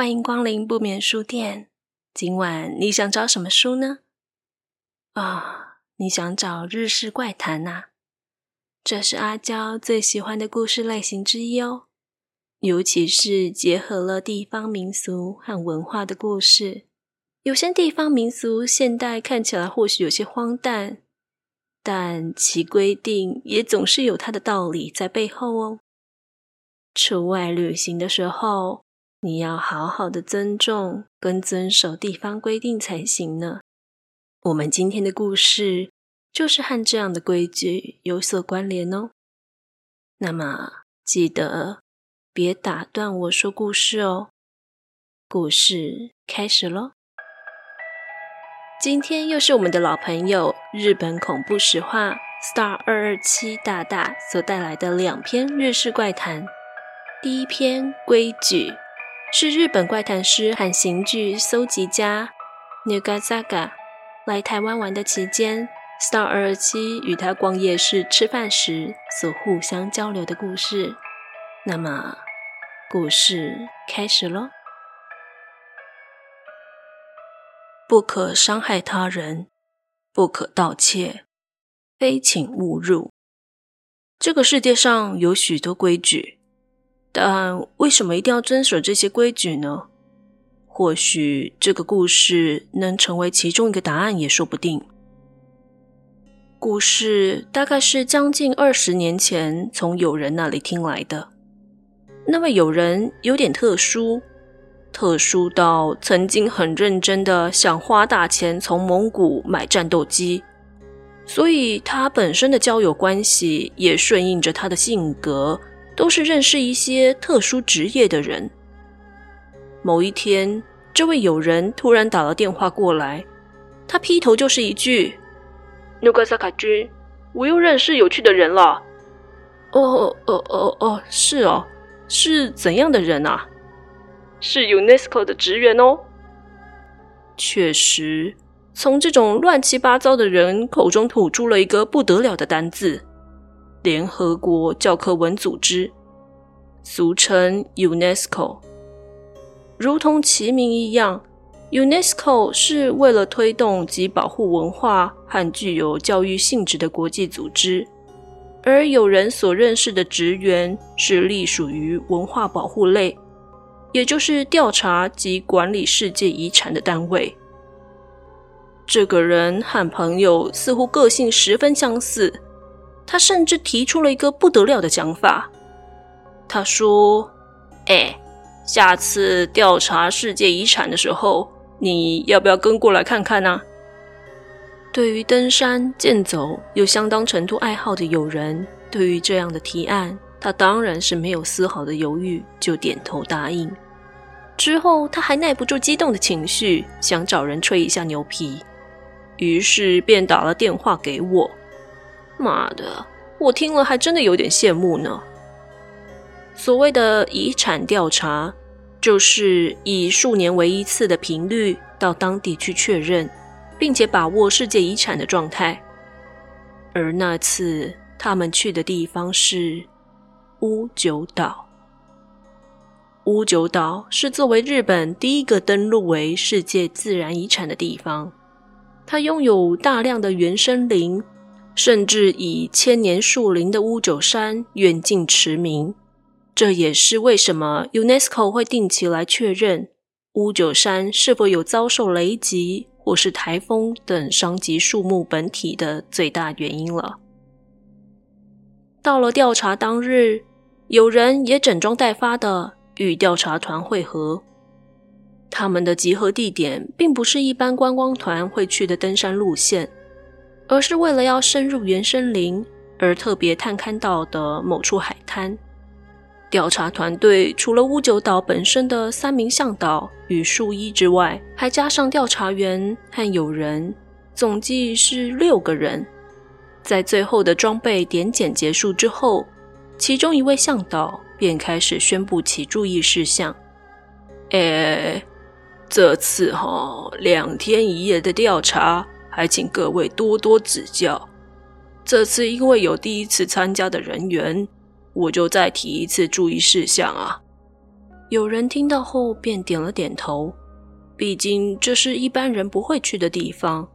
欢迎光临不眠书店。今晚你想找什么书呢？啊、你想找日式怪谈呐？这是阿娇最喜欢的故事类型之一哦，尤其是结合了地方民俗和文化的故事。有些地方民俗现代看起来或许有些荒诞，但其规定也总是有它的道理在背后哦。出外旅行的时候，你要好好的尊重跟遵守地方规定才行呢。我们今天的故事就是和这样的规矩有所关联哦。那么记得别打断我说故事哦。故事开始喽。今天又是我们的老朋友日本恐怖实话 Star 二二七大大所带来的两篇日式怪谈。第一篇规矩。是日本怪谈师和刑具搜集家 Nugasaga 来台湾玩的期间，Star 二二七与他逛夜市吃饭时所互相交流的故事。那么，故事开始喽。不可伤害他人，不可盗窃，非请勿入。这个世界上有许多规矩。但为什么一定要遵守这些规矩呢？或许这个故事能成为其中一个答案也说不定。故事大概是将近二十年前从友人那里听来的。那位友人有点特殊，特殊到曾经很认真的想花大钱从蒙古买战斗机，所以他本身的交友关系也顺应着他的性格。都是认识一些特殊职业的人。某一天，这位友人突然打了电话过来，他劈头就是一句：“努格萨卡君，我又认识有趣的人了。”“哦哦哦哦哦，是哦，是怎样的人啊？”“是 UNESCO 的职员哦。”确实，从这种乱七八糟的人口中吐出了一个不得了的单字。联合国教科文组织，俗称 UNESCO，如同其名一样，UNESCO 是为了推动及保护文化和具有教育性质的国际组织，而有人所认识的职员是隶属于文化保护类，也就是调查及管理世界遗产的单位。这个人和朋友似乎个性十分相似。他甚至提出了一个不得了的想法。他说：“哎，下次调查世界遗产的时候，你要不要跟过来看看呢？”对于登山健走有相当程度爱好的友人，对于这样的提案，他当然是没有丝毫的犹豫，就点头答应。之后，他还耐不住激动的情绪，想找人吹一下牛皮，于是便打了电话给我。妈的，我听了还真的有点羡慕呢。所谓的遗产调查，就是以数年为一次的频率到当地去确认，并且把握世界遗产的状态。而那次他们去的地方是屋久岛。屋久岛是作为日本第一个登录为世界自然遗产的地方，它拥有大量的原生林。甚至以千年树龄的乌九山远近驰名，这也是为什么 UNESCO 会定期来确认乌九山是否有遭受雷击或是台风等伤及树木本体的最大原因了。到了调查当日，有人也整装待发的与调查团会合。他们的集合地点并不是一般观光团会去的登山路线。而是为了要深入原生林而特别探勘到的某处海滩。调查团队除了屋久岛本身的三名向导与树医之外，还加上调查员和友人，总计是六个人。在最后的装备点检结束之后，其中一位向导便开始宣布其注意事项：“诶，这次哈两天一夜的调查。”还请各位多多指教。这次因为有第一次参加的人员，我就再提一次注意事项啊。有人听到后便点了点头，毕竟这是一般人不会去的地方，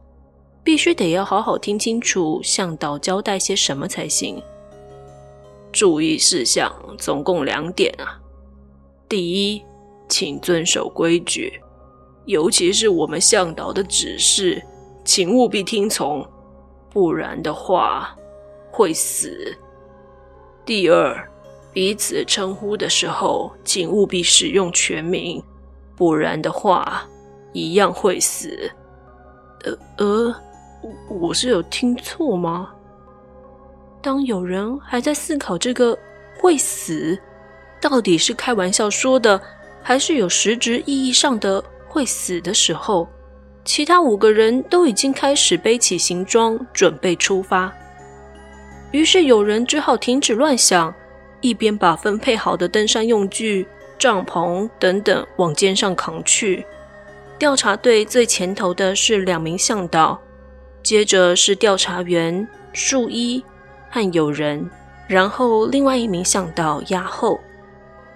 必须得要好好听清楚向导交代些什么才行。注意事项总共两点啊，第一，请遵守规矩，尤其是我们向导的指示，请务必听从，不然的话会死。第二，彼此称呼的时候，请务必使用全名，不然的话一样会死。呃呃，我我是有听错吗？当有人还在思考这个会死到底是开玩笑说的，还是有实质意义上的会死的时候，其他五个人都已经开始背起行装，准备出发。于是有人只好停止乱想，一边把分配好的登山用具、帐篷等等往肩上扛去。调查队最前头的是两名向导，接着是调查员、树医。和友人，然后另外一名向导压后，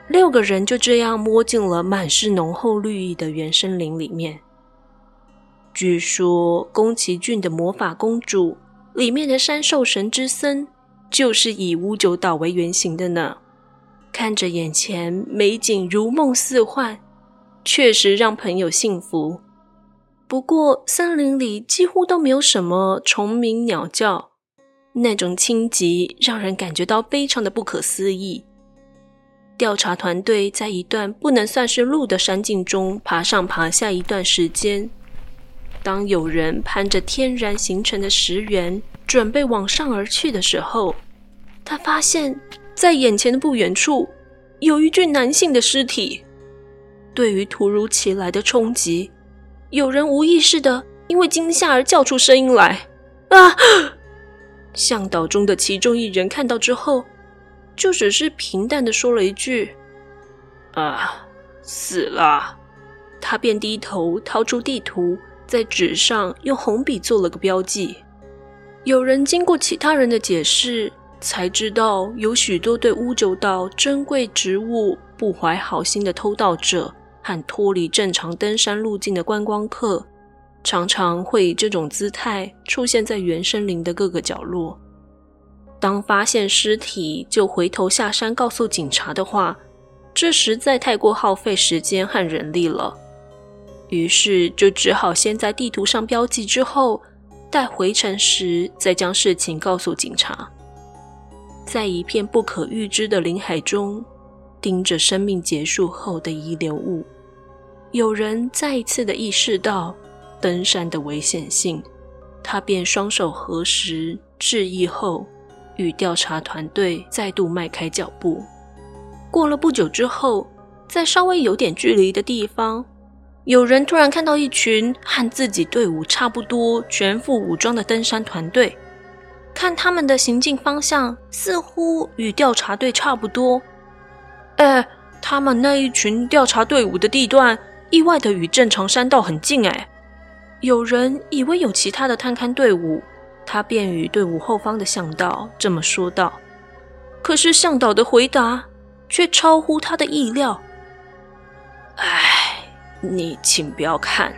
六个人就这样摸进了满是浓厚绿意的原生林里面。据说宫崎骏的《魔法公主》里面的山兽神之森就是以乌九岛为原型的呢。看着眼前美景如梦似幻，确实让朋友信服。不过森林里几乎都没有什么虫鸣鸟叫。那种清寂让人感觉到非常的不可思议。调查团队在一段不能算是路的山径中爬上爬下一段时间。当有人攀着天然形成的石垣准备往上而去的时候，他发现，在眼前的不远处有一具男性的尸体。对于突如其来的冲击，有人无意识的因为惊吓而叫出声音来：“啊！”向导中的其中一人看到之后，就只是平淡的说了一句：“啊，死了。”他便低头掏出地图，在纸上用红笔做了个标记。有人经过其他人的解释，才知道有许多对屋久岛珍贵植物不怀好心的偷盗者和脱离正常登山路径的观光客。常常会以这种姿态出现在原生林的各个角落。当发现尸体就回头下山告诉警察的话，这实在太过耗费时间和人力了。于是就只好先在地图上标记，之后待回程时再将事情告诉警察。在一片不可预知的林海中，盯着生命结束后的遗留物，有人再一次的意识到。登山的危险性，他便双手合十致意后，与调查团队再度迈开脚步。过了不久之后，在稍微有点距离的地方，有人突然看到一群和自己队伍差不多、全副武装的登山团队，看他们的行进方向似乎与调查队差不多。哎，他们那一群调查队伍的地段意外的与正常山道很近，哎。有人以为有其他的探勘队伍，他便与队伍后方的向导这么说道。可是向导的回答却超乎他的意料。哎，你请不要看，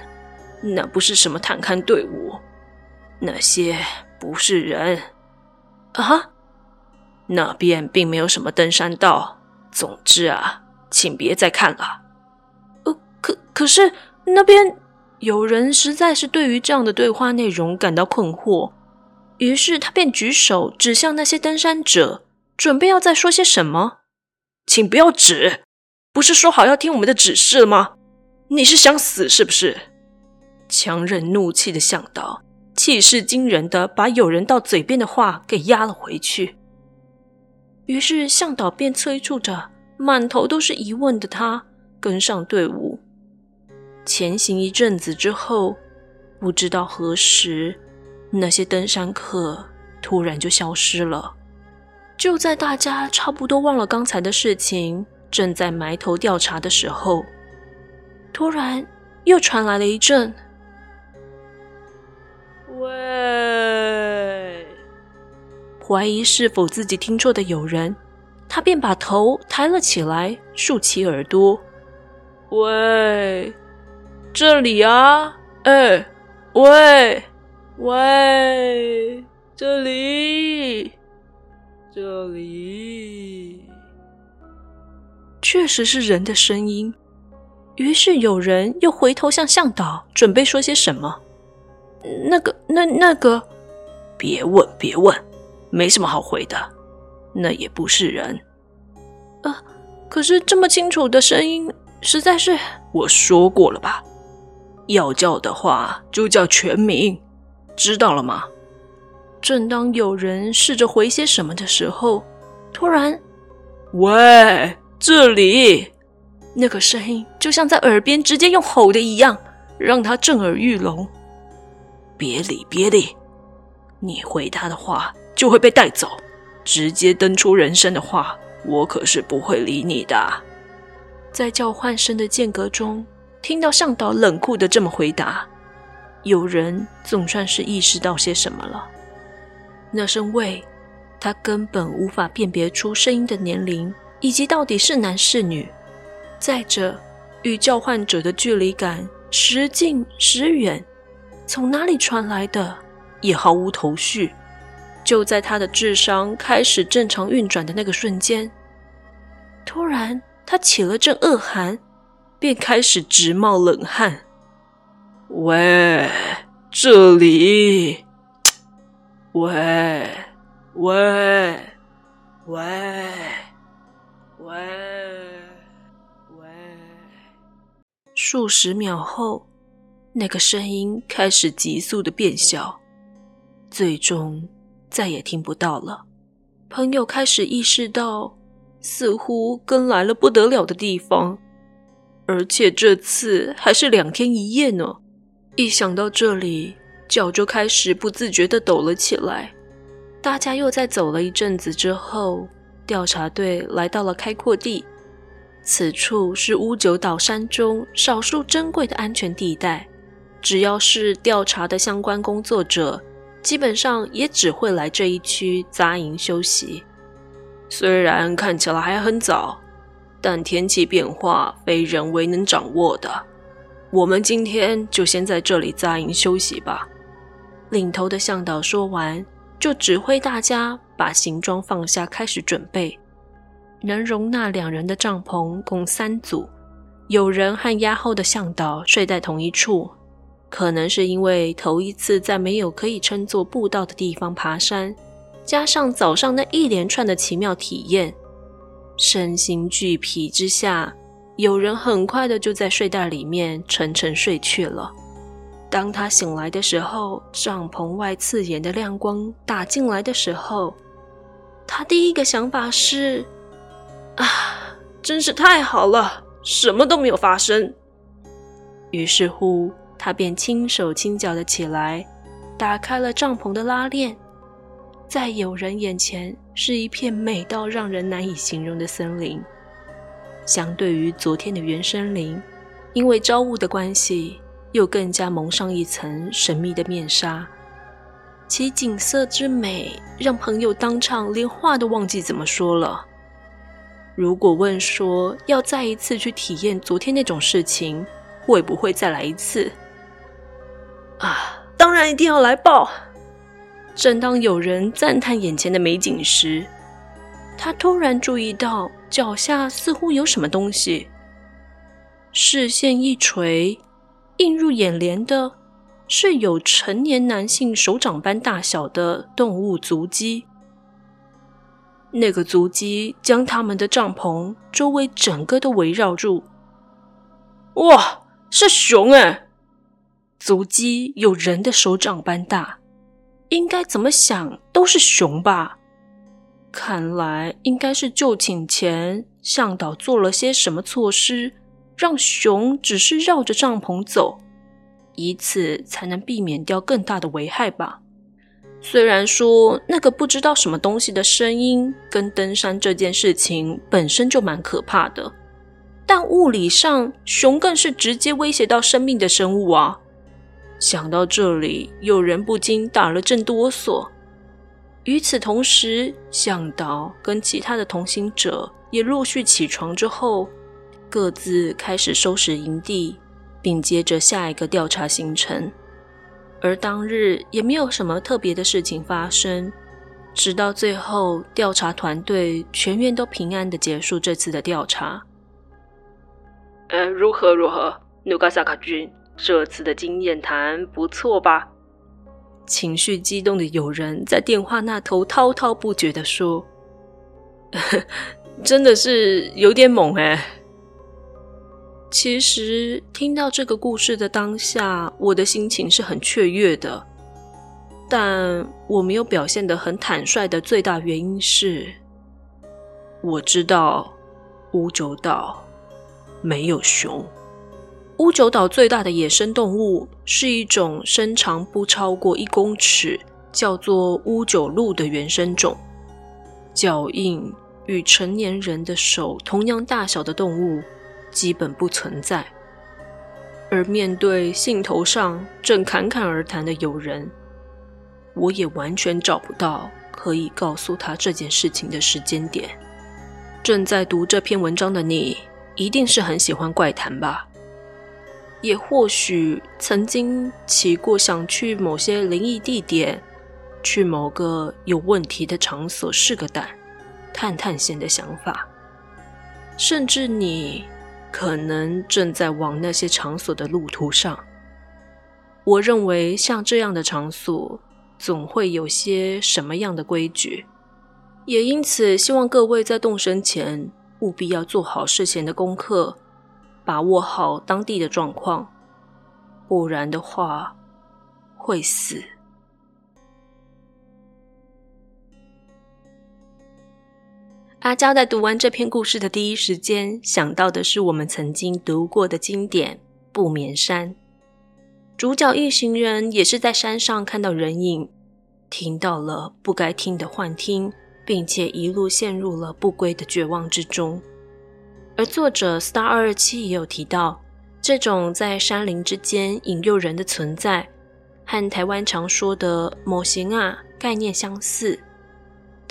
那不是什么探勘队伍，那些不是人啊。那边并没有什么登山道。总之啊，请别再看了。呃，可可是那边。有人实在是对于这样的对话内容感到困惑，于是他便举手指向那些登山者，准备要再说些什么。请不要指，不是说好要听我们的指示了吗？你是想死是不是？强忍怒气的向导，气势惊人的把有人到嘴边的话给压了回去。于是向导便催促着满头都是疑问的他跟上队伍。前行一阵子之后，不知道何时，那些登山客突然就消失了。就在大家差不多忘了刚才的事情，正在埋头调查的时候，突然又传来了一阵“喂”，怀疑是否自己听错的有人，他便把头抬了起来，竖起耳朵，喂，这里啊！哎，喂，喂，这里，这里，确实是人的声音。于是有人又回头向向导准备说些什么。那个，那那个，别问，别问，没什么好回的。那也不是人。啊，可是这么清楚的声音，实在是……我说过了吧，要叫的话就叫全名，知道了吗？正当有人试着回些什么的时候，突然，喂，这里！那个声音就像在耳边直接用吼的一样，让他震耳欲聋。别理，别理，你回他的话就会被带走。直接登出人生的话，我可是不会理你的。在叫唤声的间隔中，听到向导冷酷的这么回答，有人总算是意识到些什么了。那声“喂”，他根本无法辨别出声音的年龄以及到底是男是女。再者，与叫唤者的距离感时近时远，从哪里传来的也毫无头绪。就在他的智商开始正常运转的那个瞬间，突然他起了阵恶寒，便开始直冒冷汗。喂，这里，喂，喂，喂，喂，喂。数十秒后，那个声音开始急速的变小，最终。再也听不到了。朋友开始意识到，似乎跟来了不得了的地方，而且这次还是两天一夜呢。一想到这里，脚就开始不自觉的抖了起来。大家又在走了一阵子之后，调查队来到了开阔地。此处是乌九岛山中少数珍贵的安全地带，只要是调查的相关工作者。基本上也只会来这一区扎营休息。虽然看起来还很早，但天气变化非人为能掌握的。我们今天就先在这里扎营休息吧。领头的向导说完，就指挥大家把行装放下，开始准备。能容纳两人的帐篷共三组，有人和押后的向导睡在同一处。可能是因为头一次在没有可以称作步道的地方爬山，加上早上那一连串的奇妙体验，身心俱疲之下，有人很快的就在睡袋里面沉沉睡去了。当他醒来的时候，帐篷外刺眼的亮光打进来的时候，他第一个想法是：啊，真是太好了，什么都没有发生。于是乎。他便轻手轻脚的起来，打开了帐篷的拉链，在友人眼前是一片美到让人难以形容的森林。相对于昨天的原生林，因为朝雾的关系，又更加蒙上一层神秘的面纱。其景色之美，让朋友当场连话都忘记怎么说了。如果问说要再一次去体验昨天那种事情，会不会再来一次？啊，当然一定要来报！正当有人赞叹眼前的美景时，他突然注意到脚下似乎有什么东西。视线一垂，映入眼帘的是有成年男性手掌般大小的动物足迹。那个足迹将他们的帐篷周围整个都围绕住。哇，是熊哎！足迹有人的手掌般大，应该怎么想都是熊吧？看来应该是就寝前向导做了些什么措施，让熊只是绕着帐篷走，以此才能避免掉更大的危害吧。虽然说那个不知道什么东西的声音跟登山这件事情本身就蛮可怕的，但物理上熊更是直接威胁到生命的生物啊。想到这里，有人不禁打了阵哆嗦。与此同时，向导跟其他的同行者也陆续起床之后，各自开始收拾营地，并接着下一个调查行程。而当日也没有什么特别的事情发生，直到最后，调查团队全员都平安的结束这次的调查。呃，如何如何，努嘎萨卡君，这次的经验谈不错吧？情绪激动的友人在电话那头滔滔不绝的说：“ 真的是有点猛哎。”其实听到这个故事的当下，我的心情是很雀跃的，但我没有表现得很坦率的最大原因是，我知道屋久岛没有熊。屋久岛最大的野生动物是一种身长不超过一公尺，叫做屋久鹿的原生种，脚印与成年人的手同样大小的动物。基本不存在。而面对兴头上正侃侃而谈的友人，我也完全找不到可以告诉他这件事情的时间点。正在读这篇文章的你，一定是很喜欢怪谈吧？也或许曾经起过想去某些灵异地点、去某个有问题的场所试个胆、探探险的想法，甚至你。可能正在往那些场所的路途上。我认为，像这样的场所，总会有些什么样的规矩，也因此希望各位在动身前务必要做好事前的功课，把握好当地的状况，不然的话会死。阿娇在读完这篇故事的第一时间，想到的是我们曾经读过的经典《不眠山》。主角一行人也是在山上看到人影，听到了不该听的幻听，并且一路陷入了不归的绝望之中。而作者 Star 二二七也有提到，这种在山林之间引诱人的存在，和台湾常说的“某型啊”概念相似。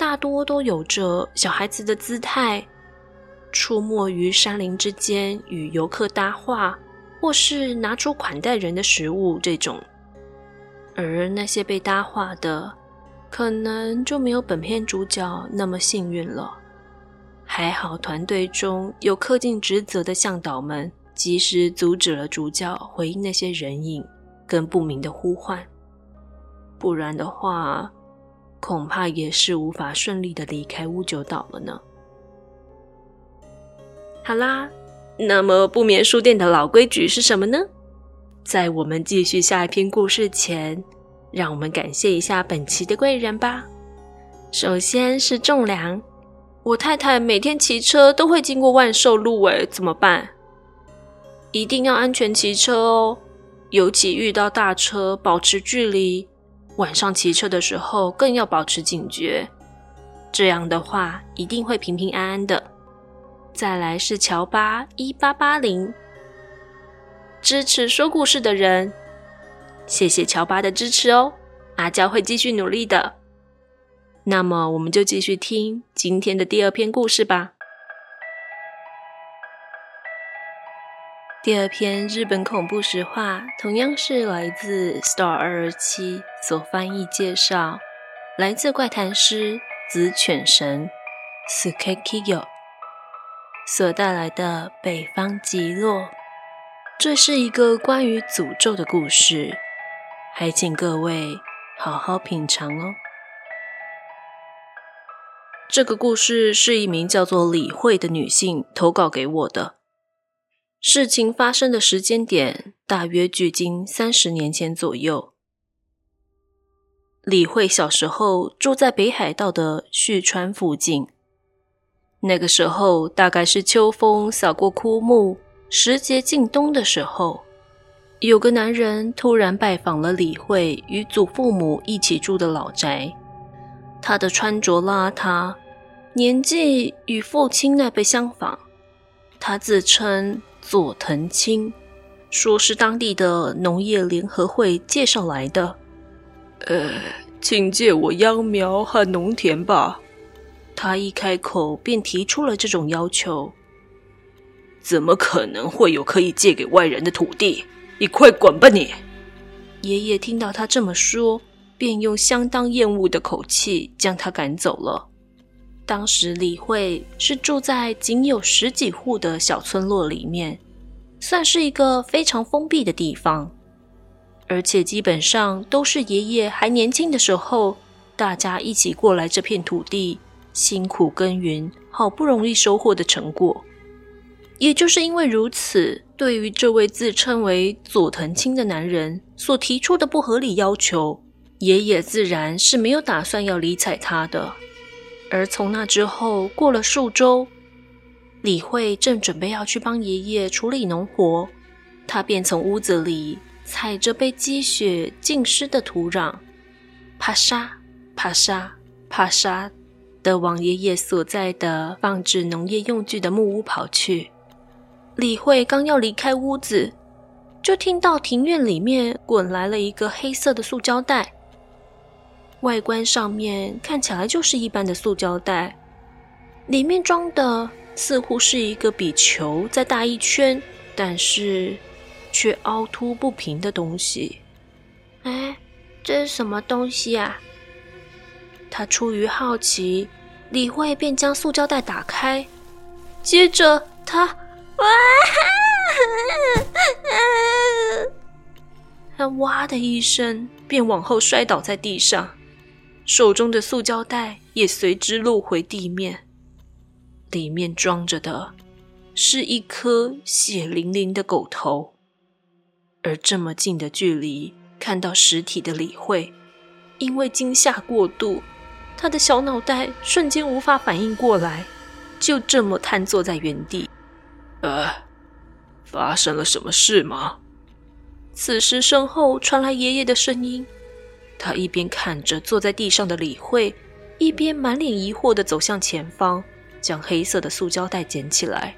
大多都有着小孩子的姿态，出没于山林之间，与游客搭话，或是拿出款待人的食物这种。而那些被搭话的，可能就没有本片主角那么幸运了。还好团队中有恪尽职责的向导们，及时阻止了主角回应那些人影跟不明的呼唤，不然的话。恐怕也是无法顺利的离开屋久岛了呢。好啦，那么不眠书店的老规矩是什么呢？在我们继续下一篇故事前，让我们感谢一下本期的贵人吧。首先是仲良，我太太每天骑车都会经过万寿路，哎，怎么办？一定要安全骑车哦，尤其遇到大车，保持距离。晚上骑车的时候更要保持警觉，这样的话一定会平平安安的。再来是乔巴一八八零，支持说故事的人，谢谢乔巴的支持哦，阿娇会继续努力的。那么我们就继续听今天的第二篇故事吧。第二篇日本恐怖实话，同样是来自 Star 二二七所翻译介绍，来自怪谈师紫犬神 Sukekiyo 所带来的北方极乐。这是一个关于诅咒的故事，还请各位好好品尝哦。这个故事是一名叫做李慧的女性投稿给我的。事情发生的时间点大约距今三十年前左右。李慧小时候住在北海道的旭川附近。那个时候大概是秋风扫过枯木，时节近冬的时候，有个男人突然拜访了李慧与祖父母一起住的老宅。他的穿着邋遢，年纪与父亲那辈相仿。他自称。佐藤清说是当地的农业联合会介绍来的。呃，请借我秧苗和农田吧。他一开口便提出了这种要求。怎么可能会有可以借给外人的土地？你快滚吧你！爷爷听到他这么说，便用相当厌恶的口气将他赶走了。当时李慧是住在仅有十几户的小村落里面，算是一个非常封闭的地方，而且基本上都是爷爷还年轻的时候，大家一起过来这片土地，辛苦耕耘，好不容易收获的成果。也就是因为如此，对于这位自称为佐藤清的男人所提出的不合理要求，爷爷自然是没有打算要理睬他的。而从那之后，过了数周，李慧正准备要去帮爷爷处理农活，他便从屋子里踩着被积雪浸湿的土壤，啪沙啪沙啪沙的往爷爷所在的放置农业用具的木屋跑去。李慧刚要离开屋子，就听到庭院里面滚来了一个黑色的塑胶袋。外观上面看起来就是一般的塑胶袋，里面装的似乎是一个比球再大一圈，但是却凹凸不平的东西。哎，这是什么东西啊？他出于好奇，李慧便将塑胶袋打开，接着他哇，他哇的一声便往后摔倒在地上。手中的塑胶袋也随之落回地面，里面装着的是一颗血淋淋的狗头。而这么近的距离看到实体的李慧，因为惊吓过度，她的小脑袋瞬间无法反应过来，就这么瘫坐在原地。呃，发生了什么事吗？此时身后传来爷爷的声音。他一边看着坐在地上的李慧，一边满脸疑惑地走向前方，将黑色的塑胶袋捡起来。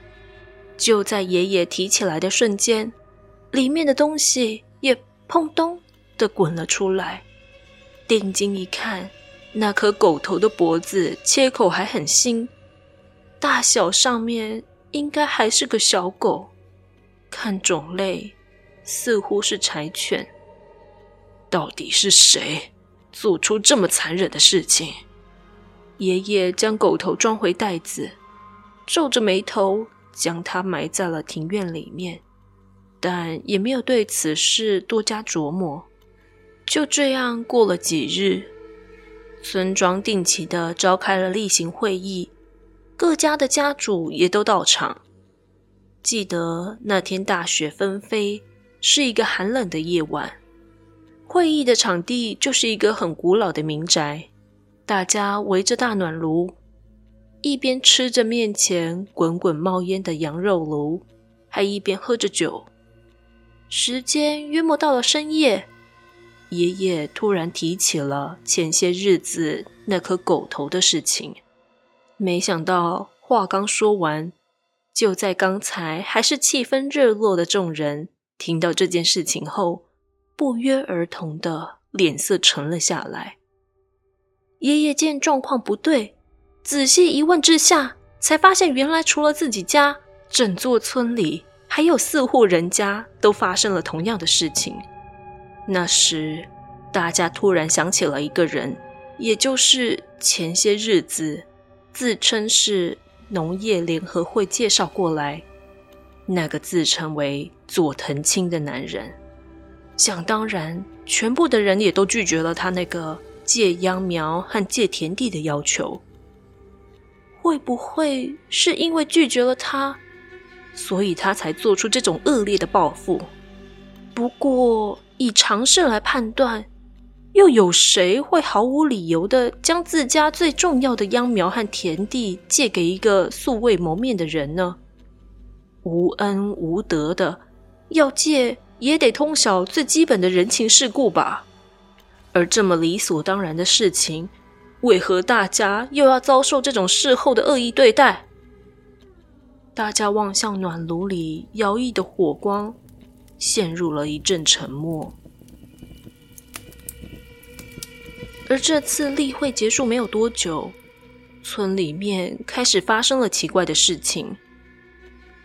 就在爷爷提起来的瞬间，里面的东西也砰咚地滚了出来。定睛一看，那颗狗头的脖子切口还很新，大小上面应该还是个小狗，看种类似乎是柴犬。到底是谁做出这么残忍的事情？爷爷将狗头装回袋子，皱着眉头将它埋在了庭院里面，但也没有对此事多加琢磨。就这样过了几日，村庄定期的召开了例行会议，各家的家主也都到场。记得那天大雪纷飞，是一个寒冷的夜晚。会议的场地就是一个很古老的民宅，大家围着大暖炉，一边吃着面前滚滚冒烟的羊肉炉，还一边喝着酒。时间约莫到了深夜，爷爷突然提起了前些日子那颗狗头的事情。没想到话刚说完，就在刚才还是气氛热络的众人听到这件事情后，不约而同的脸色沉了下来。爷爷见状况不对，仔细一问之下，才发现原来除了自己家，整座村里还有四户人家都发生了同样的事情。那时，大家突然想起了一个人，也就是前些日子自称是农业联合会介绍过来那个自称为佐藤清的男人。想当然，全部的人也都拒绝了他那个借秧苗和借田地的要求。会不会是因为拒绝了他，所以他才做出这种恶劣的报复？不过，以常识来判断，又有谁会毫无理由的将自家最重要的秧苗和田地借给一个素未谋面的人呢？无恩无德的，要借。也得通晓最基本的人情世故吧，而这么理所当然的事情，为何大家又要遭受这种事后的恶意对待？大家望向暖炉里摇曳的火光，陷入了一阵沉默。而这次例会结束没有多久，村里面开始发生了奇怪的事情。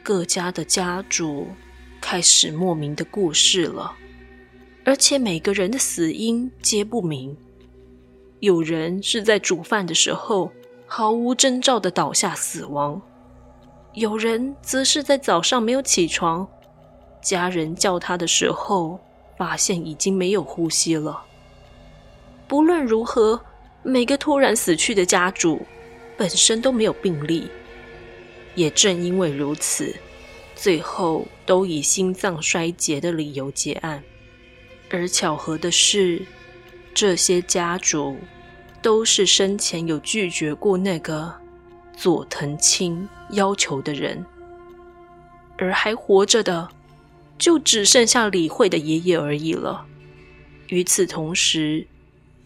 各家的家主开始莫名的故事了，而且每个人的死因皆不明。有人是在煮饭的时候毫无征兆的倒下死亡，有人则是在早上没有起床，家人叫他的时候，发现已经没有呼吸了。不论如何，每个突然死去的家主本身都没有病历，也正因为如此，最后都以心脏衰竭的理由结案。而巧合的是，这些家主都是生前有拒绝过那个佐藤青要求的人，而还活着的就只剩下李慧的爷爷而已了。与此同时，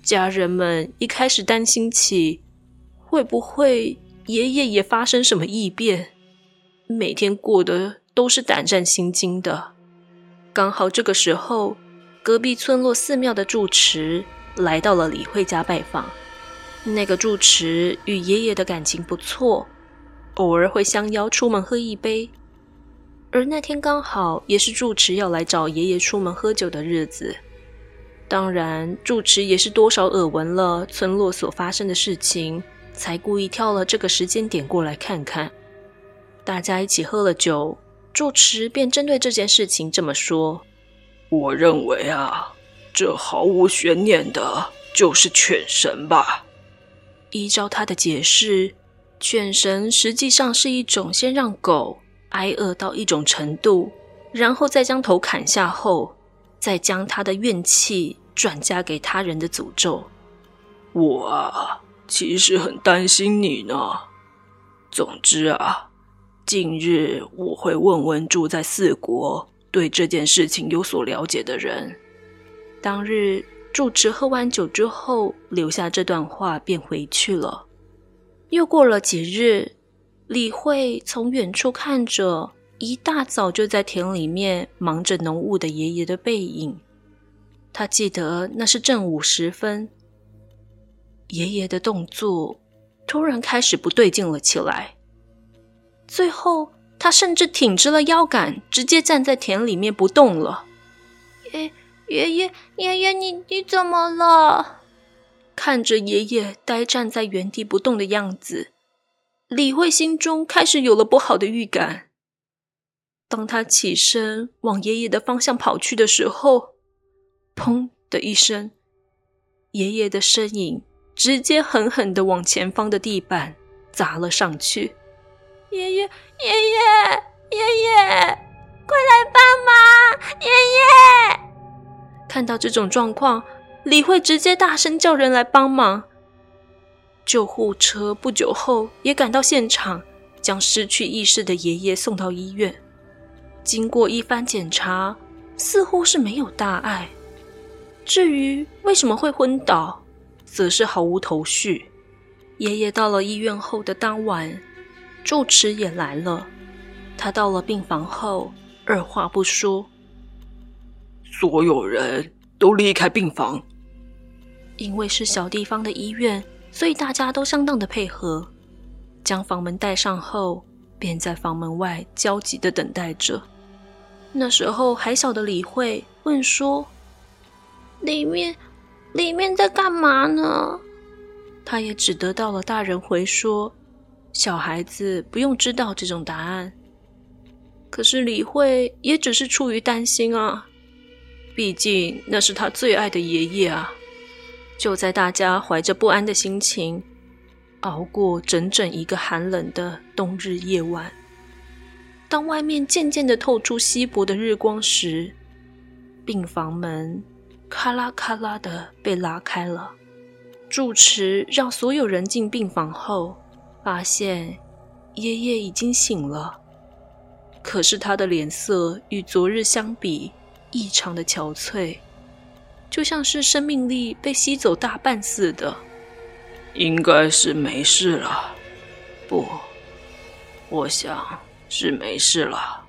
家人们一开始担心起会不会爷爷也发生什么异变，每天过得都是胆战心惊的。刚好这个时候。隔壁村落寺庙的住持来到了李慧家拜访。那个住持与爷爷的感情不错，偶尔会相邀出门喝一杯。而那天刚好也是住持要来找爷爷出门喝酒的日子。当然，住持也是多少耳闻了村落所发生的事情，才故意挑了这个时间点过来看看。大家一起喝了酒，住持便针对这件事情这么说。我认为啊，这毫无悬念的就是犬神吧。依照他的解释，犬神实际上是一种先让狗挨饿到一种程度，然后再将头砍下后，再将他的怨气转嫁给他人的诅咒。我啊，其实很担心你呢。总之啊，近日我会问问住在四国。对这件事情有所了解的人，当日住持喝完酒之后留下这段话，便回去了。又过了几日，李惠从远处看着一大早就在田里面忙着农务的爷爷的背影，他记得那是正午时分，爷爷的动作突然开始不对劲了起来，最后。他甚至挺直了腰杆，直接站在田里面不动了。爷爷爷爷爷，你你怎么了？看着爷爷呆站在原地不动的样子，李慧心中开始有了不好的预感。当他起身往爷爷的方向跑去的时候，砰的一声，爷爷的身影直接狠狠的往前方的地板砸了上去。爷爷，爷爷，爷爷，快来帮忙！爷爷！看到这种状况，李慧直接大声叫人来帮忙。救护车不久后也赶到现场，将失去意识的爷爷送到医院。经过一番检查，似乎是没有大碍。至于为什么会昏倒，则是毫无头绪。爷爷到了医院后的当晚。住持也来了，他到了病房后，二话不说，所有人都离开病房。因为是小地方的医院，所以大家都相当的配合。将房门带上后，便在房门外焦急的等待着。那时候还小的李慧问说：“里面，里面在干嘛呢？”他也只得到了大人回说。小孩子不用知道这种答案，可是李慧也只是出于担心啊，毕竟那是他最爱的爷爷啊。就在大家怀着不安的心情，熬过整整一个寒冷的冬日夜晚，当外面渐渐的透出稀薄的日光时，病房门咔啦咔啦的被拉开了。住持让所有人进病房后。发现爷爷已经醒了，可是他的脸色与昨日相比异常的憔悴，就像是生命力被吸走大半似的。应该是没事了，不，我想是没事了。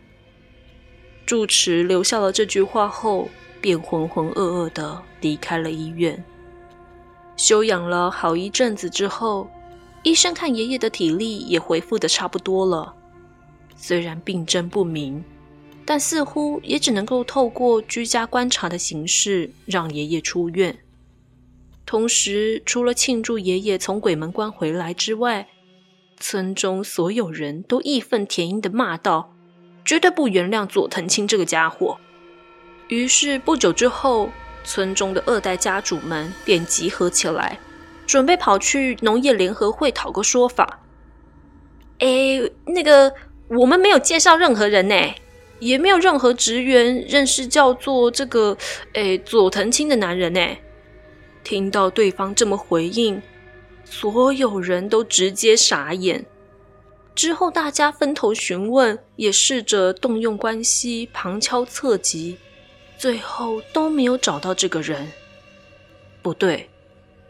住持留下了这句话后，便浑浑噩噩的离开了医院。休养了好一阵子之后。医生看爷爷的体力也恢复的差不多了，虽然病症不明，但似乎也只能够透过居家观察的形式让爷爷出院。同时，除了庆祝爷爷从鬼门关回来之外，村中所有人都义愤填膺的骂道：“绝对不原谅佐藤清这个家伙！”于是不久之后，村中的二代家主们便集合起来，准备跑去农业联合会讨个说法。哎，那个，我们没有介绍任何人呢，也没有任何职员认识叫做这个，哎，佐藤清的男人呢。听到对方这么回应，所有人都直接傻眼。之后大家分头询问，也试着动用关系旁敲侧击。最后都没有找到这个人。不对，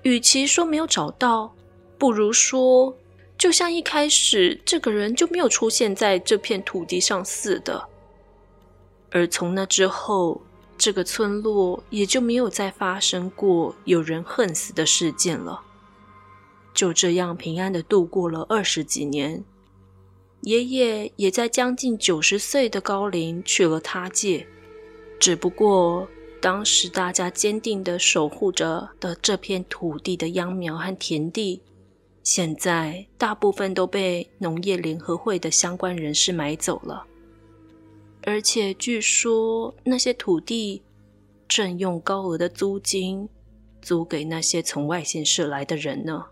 与其说没有找到，不如说，就像一开始这个人就没有出现在这片土地上似的。而从那之后，这个村落也就没有再发生过有人恨死的事件了。就这样平安的度过了二十几年，爷爷也在将近九十岁的高龄去了他界。只不过，当时大家坚定的守护着的这片土地的秧苗和田地，现在大部分都被农业联合会的相关人士买走了。而且据说，那些土地正用高额的租金租给那些从外县市来的人呢。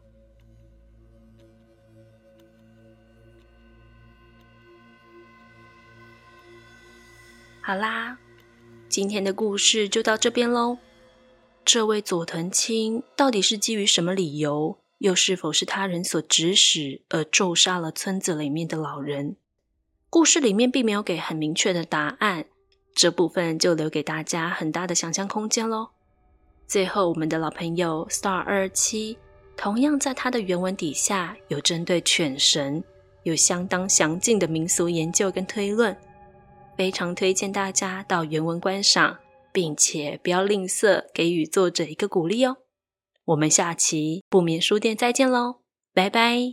好啦。今天的故事就到这边喽。这位佐藤清到底是基于什么理由，又是否是他人所指使而咒杀了村子里面的老人？故事里面并没有给很明确的答案，这部分就留给大家很大的想象空间喽。最后，我们的老朋友 Star 二二七同样在他的原文底下有针对犬神有相当详尽的民俗研究跟推论。非常推荐大家到原文观赏，并且不要吝啬给予作者一个鼓励哦。我们下期不眠书店再见喽，拜拜。